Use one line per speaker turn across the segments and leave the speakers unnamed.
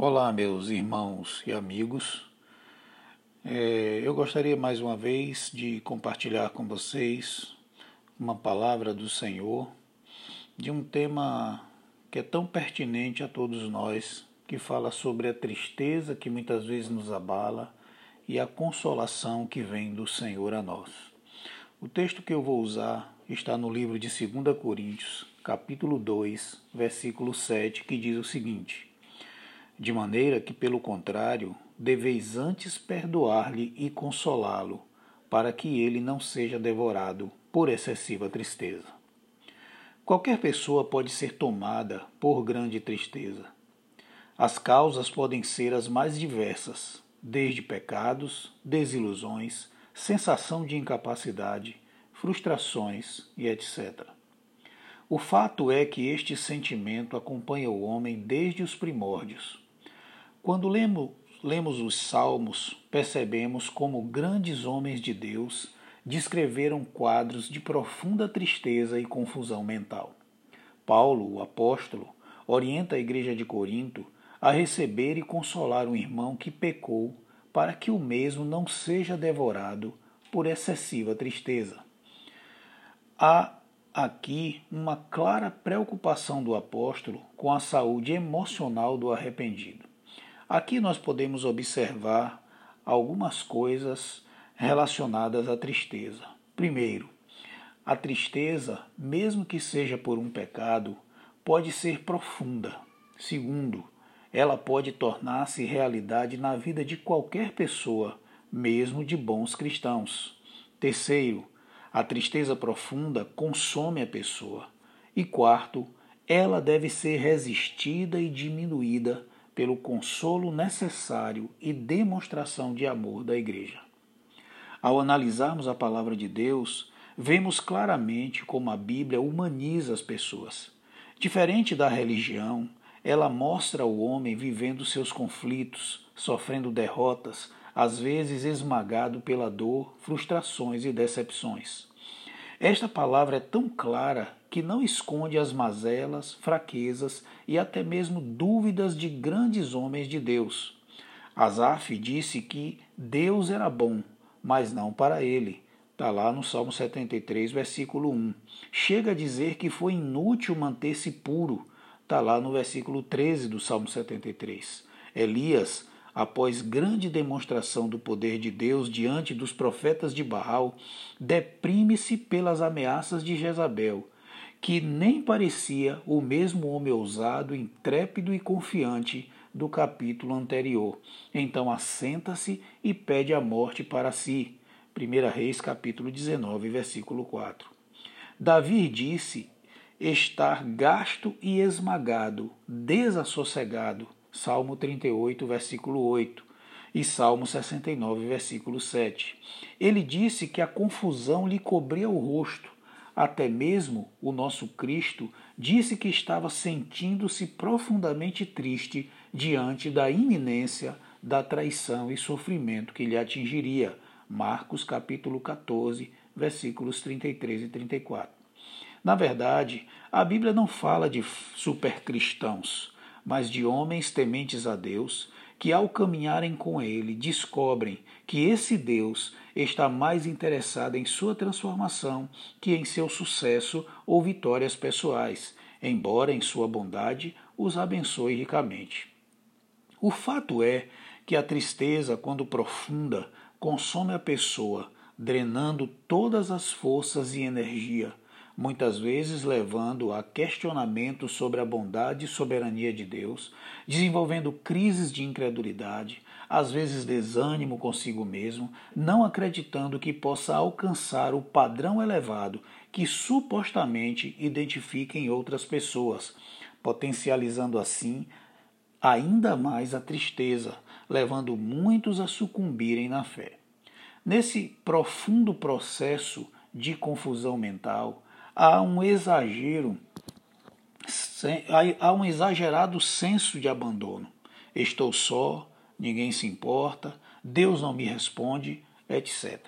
Olá, meus irmãos e amigos. É, eu gostaria mais uma vez de compartilhar com vocês uma palavra do Senhor de um tema que é tão pertinente a todos nós, que fala sobre a tristeza que muitas vezes nos abala e a consolação que vem do Senhor a nós. O texto que eu vou usar está no livro de 2 Coríntios, capítulo 2, versículo 7, que diz o seguinte: de maneira que, pelo contrário, deveis antes perdoar-lhe e consolá-lo, para que ele não seja devorado por excessiva tristeza. Qualquer pessoa pode ser tomada por grande tristeza. As causas podem ser as mais diversas, desde pecados, desilusões, sensação de incapacidade, frustrações e etc. O fato é que este sentimento acompanha o homem desde os primórdios quando lemos, lemos os Salmos, percebemos como grandes homens de Deus descreveram quadros de profunda tristeza e confusão mental. Paulo, o apóstolo, orienta a igreja de Corinto a receber e consolar um irmão que pecou, para que o mesmo não seja devorado por excessiva tristeza. Há aqui uma clara preocupação do apóstolo com a saúde emocional do arrependido. Aqui nós podemos observar algumas coisas relacionadas à tristeza. Primeiro, a tristeza, mesmo que seja por um pecado, pode ser profunda. Segundo, ela pode tornar-se realidade na vida de qualquer pessoa, mesmo de bons cristãos. Terceiro, a tristeza profunda consome a pessoa. E quarto, ela deve ser resistida e diminuída pelo consolo necessário e demonstração de amor da Igreja. Ao analisarmos a palavra de Deus, vemos claramente como a Bíblia humaniza as pessoas. Diferente da religião, ela mostra o homem vivendo seus conflitos, sofrendo derrotas, às vezes esmagado pela dor, frustrações e decepções. Esta palavra é tão clara que não esconde as mazelas, fraquezas e até mesmo dúvidas de grandes homens de Deus. Asaf disse que Deus era bom, mas não para ele. Está lá no Salmo 73, versículo 1. Chega a dizer que foi inútil manter-se puro. Está lá no versículo 13 do Salmo 73. Elias, após grande demonstração do poder de Deus diante dos profetas de Baal, deprime-se pelas ameaças de Jezabel que nem parecia o mesmo homem ousado, intrépido e confiante do capítulo anterior. Então assenta-se e pede a morte para si. 1 Reis capítulo 19, versículo 4. Davi disse estar gasto e esmagado, desassossegado. Salmo 38, versículo 8 e Salmo 69, versículo 7. Ele disse que a confusão lhe cobria o rosto até mesmo o nosso Cristo disse que estava sentindo-se profundamente triste diante da iminência da traição e sofrimento que lhe atingiria. Marcos capítulo 14, versículos 33 e 34. Na verdade, a Bíblia não fala de supercristãos, mas de homens tementes a Deus que, ao caminharem com Ele, descobrem que esse Deus está mais interessado em sua transformação que em seu sucesso ou vitórias pessoais, embora em sua bondade os abençoe ricamente. O fato é que a tristeza, quando profunda, consome a pessoa, drenando todas as forças e energia muitas vezes levando a questionamentos sobre a bondade e soberania de Deus, desenvolvendo crises de incredulidade, às vezes desânimo consigo mesmo, não acreditando que possa alcançar o padrão elevado que supostamente identifica em outras pessoas, potencializando assim ainda mais a tristeza, levando muitos a sucumbirem na fé. Nesse profundo processo de confusão mental, há um exagero, há um exagerado senso de abandono. Estou só, ninguém se importa, Deus não me responde, etc.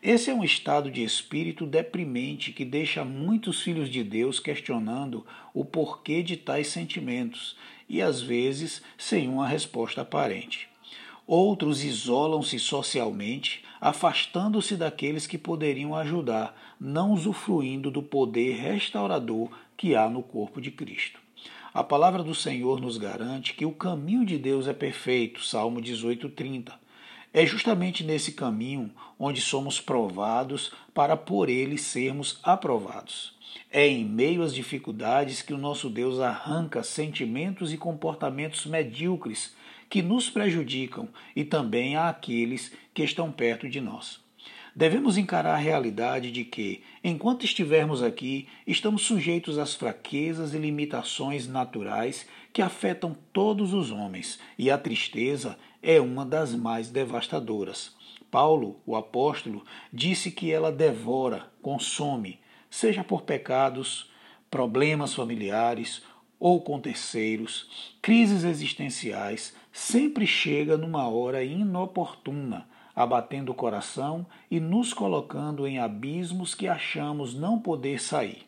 Esse é um estado de espírito deprimente que deixa muitos filhos de Deus questionando o porquê de tais sentimentos e às vezes sem uma resposta aparente. Outros isolam-se socialmente, afastando-se daqueles que poderiam ajudar, não usufruindo do poder restaurador que há no corpo de Cristo. A palavra do Senhor nos garante que o caminho de Deus é perfeito, Salmo 18:30. É justamente nesse caminho onde somos provados para por ele sermos aprovados. É em meio às dificuldades que o nosso Deus arranca sentimentos e comportamentos medíocres que nos prejudicam e também àqueles que estão perto de nós. Devemos encarar a realidade de que, enquanto estivermos aqui, estamos sujeitos às fraquezas e limitações naturais que afetam todos os homens, e a tristeza é uma das mais devastadoras. Paulo, o apóstolo, disse que ela devora, consome, seja por pecados, problemas familiares ou com terceiros, crises existenciais, sempre chega numa hora inoportuna abatendo o coração e nos colocando em abismos que achamos não poder sair.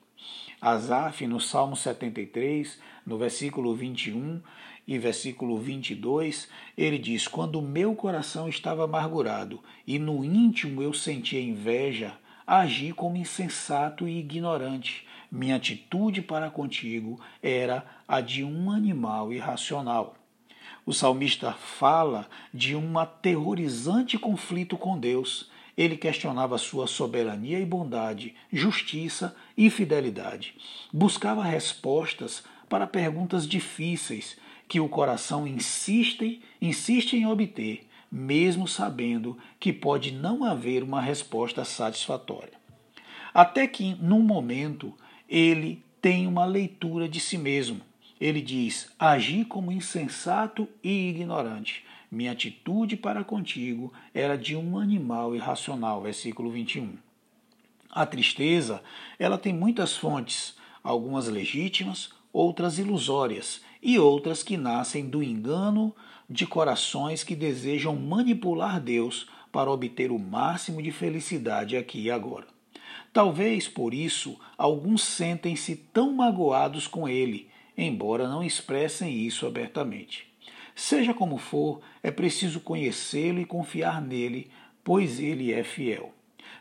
Asaf, no Salmo 73, no versículo 21 e versículo 22, ele diz: Quando meu coração estava amargurado e no íntimo eu sentia inveja, agi como insensato e ignorante. Minha atitude para contigo era a de um animal irracional. O salmista fala de um aterrorizante conflito com Deus. Ele questionava sua soberania e bondade, justiça e fidelidade. Buscava respostas para perguntas difíceis que o coração insiste, insiste em obter, mesmo sabendo que pode não haver uma resposta satisfatória. Até que, num momento, ele tem uma leitura de si mesmo ele diz: Agi como insensato e ignorante. Minha atitude para contigo era de um animal irracional. Versículo 21. A tristeza, ela tem muitas fontes, algumas legítimas, outras ilusórias e outras que nascem do engano de corações que desejam manipular Deus para obter o máximo de felicidade aqui e agora. Talvez por isso alguns sentem-se tão magoados com ele embora não expressem isso abertamente. Seja como for, é preciso conhecê-lo e confiar nele, pois ele é fiel.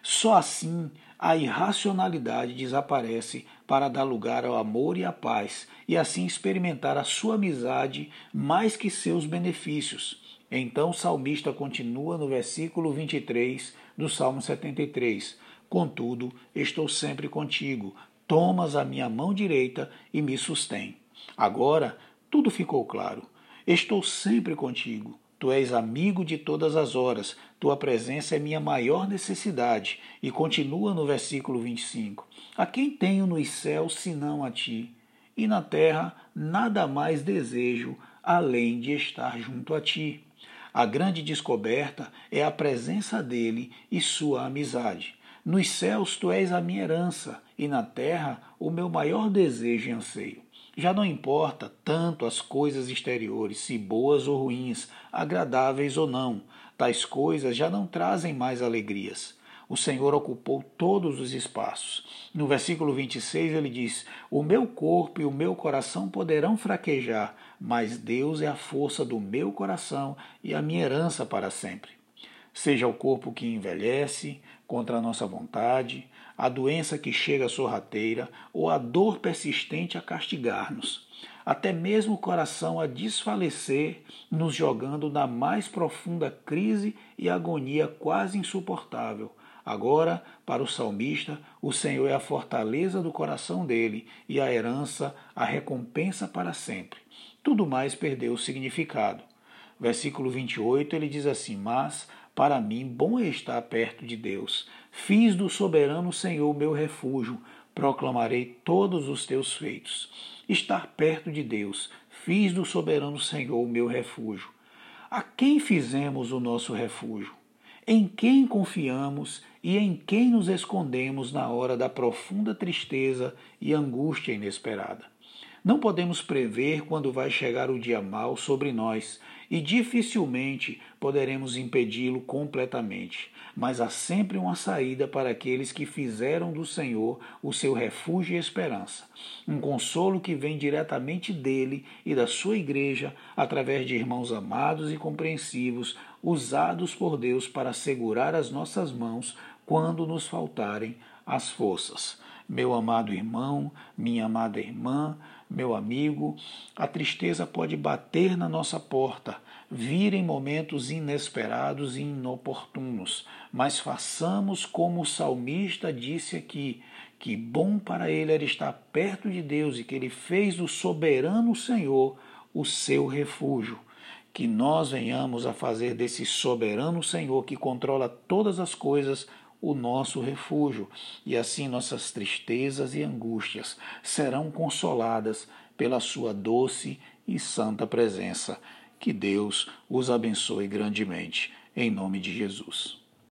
Só assim a irracionalidade desaparece para dar lugar ao amor e à paz, e assim experimentar a sua amizade mais que seus benefícios. Então o salmista continua no versículo 23 do Salmo 73. Contudo, estou sempre contigo, tomas a minha mão direita e me sustém. Agora tudo ficou claro. Estou sempre contigo. Tu és amigo de todas as horas. Tua presença é minha maior necessidade. E continua no versículo 25: A quem tenho nos céus senão a ti? E na terra nada mais desejo além de estar junto a ti. A grande descoberta é a presença dele e sua amizade. Nos céus tu és a minha herança, e na terra o meu maior desejo e anseio. Já não importa tanto as coisas exteriores, se boas ou ruins, agradáveis ou não, tais coisas já não trazem mais alegrias. O Senhor ocupou todos os espaços. No versículo 26 ele diz: O meu corpo e o meu coração poderão fraquejar, mas Deus é a força do meu coração e a minha herança para sempre. Seja o corpo que envelhece contra a nossa vontade, a doença que chega sorrateira ou a dor persistente a castigar-nos, até mesmo o coração a desfalecer, nos jogando na mais profunda crise e agonia quase insuportável. Agora, para o salmista, o Senhor é a fortaleza do coração dele e a herança, a recompensa para sempre. Tudo mais perdeu o significado. Versículo 28 ele diz assim: Mas para mim, bom é estar perto de Deus. Fiz do soberano Senhor meu refúgio, proclamarei todos os teus feitos. Estar perto de Deus, fiz do soberano Senhor meu refúgio. A quem fizemos o nosso refúgio? Em quem confiamos e em quem nos escondemos na hora da profunda tristeza e angústia inesperada? Não podemos prever quando vai chegar o dia mau sobre nós e dificilmente poderemos impedi-lo completamente. Mas há sempre uma saída para aqueles que fizeram do Senhor o seu refúgio e esperança. Um consolo que vem diretamente dele e da sua igreja, através de irmãos amados e compreensivos, usados por Deus para segurar as nossas mãos quando nos faltarem as forças. Meu amado irmão, minha amada irmã, meu amigo, a tristeza pode bater na nossa porta, vir em momentos inesperados e inoportunos, mas façamos como o salmista disse aqui, que bom para ele era estar perto de Deus e que ele fez do soberano Senhor o seu refúgio. Que nós venhamos a fazer desse soberano Senhor que controla todas as coisas o nosso refúgio, e assim nossas tristezas e angústias serão consoladas pela sua doce e santa presença. Que Deus os abençoe grandemente, em nome de Jesus.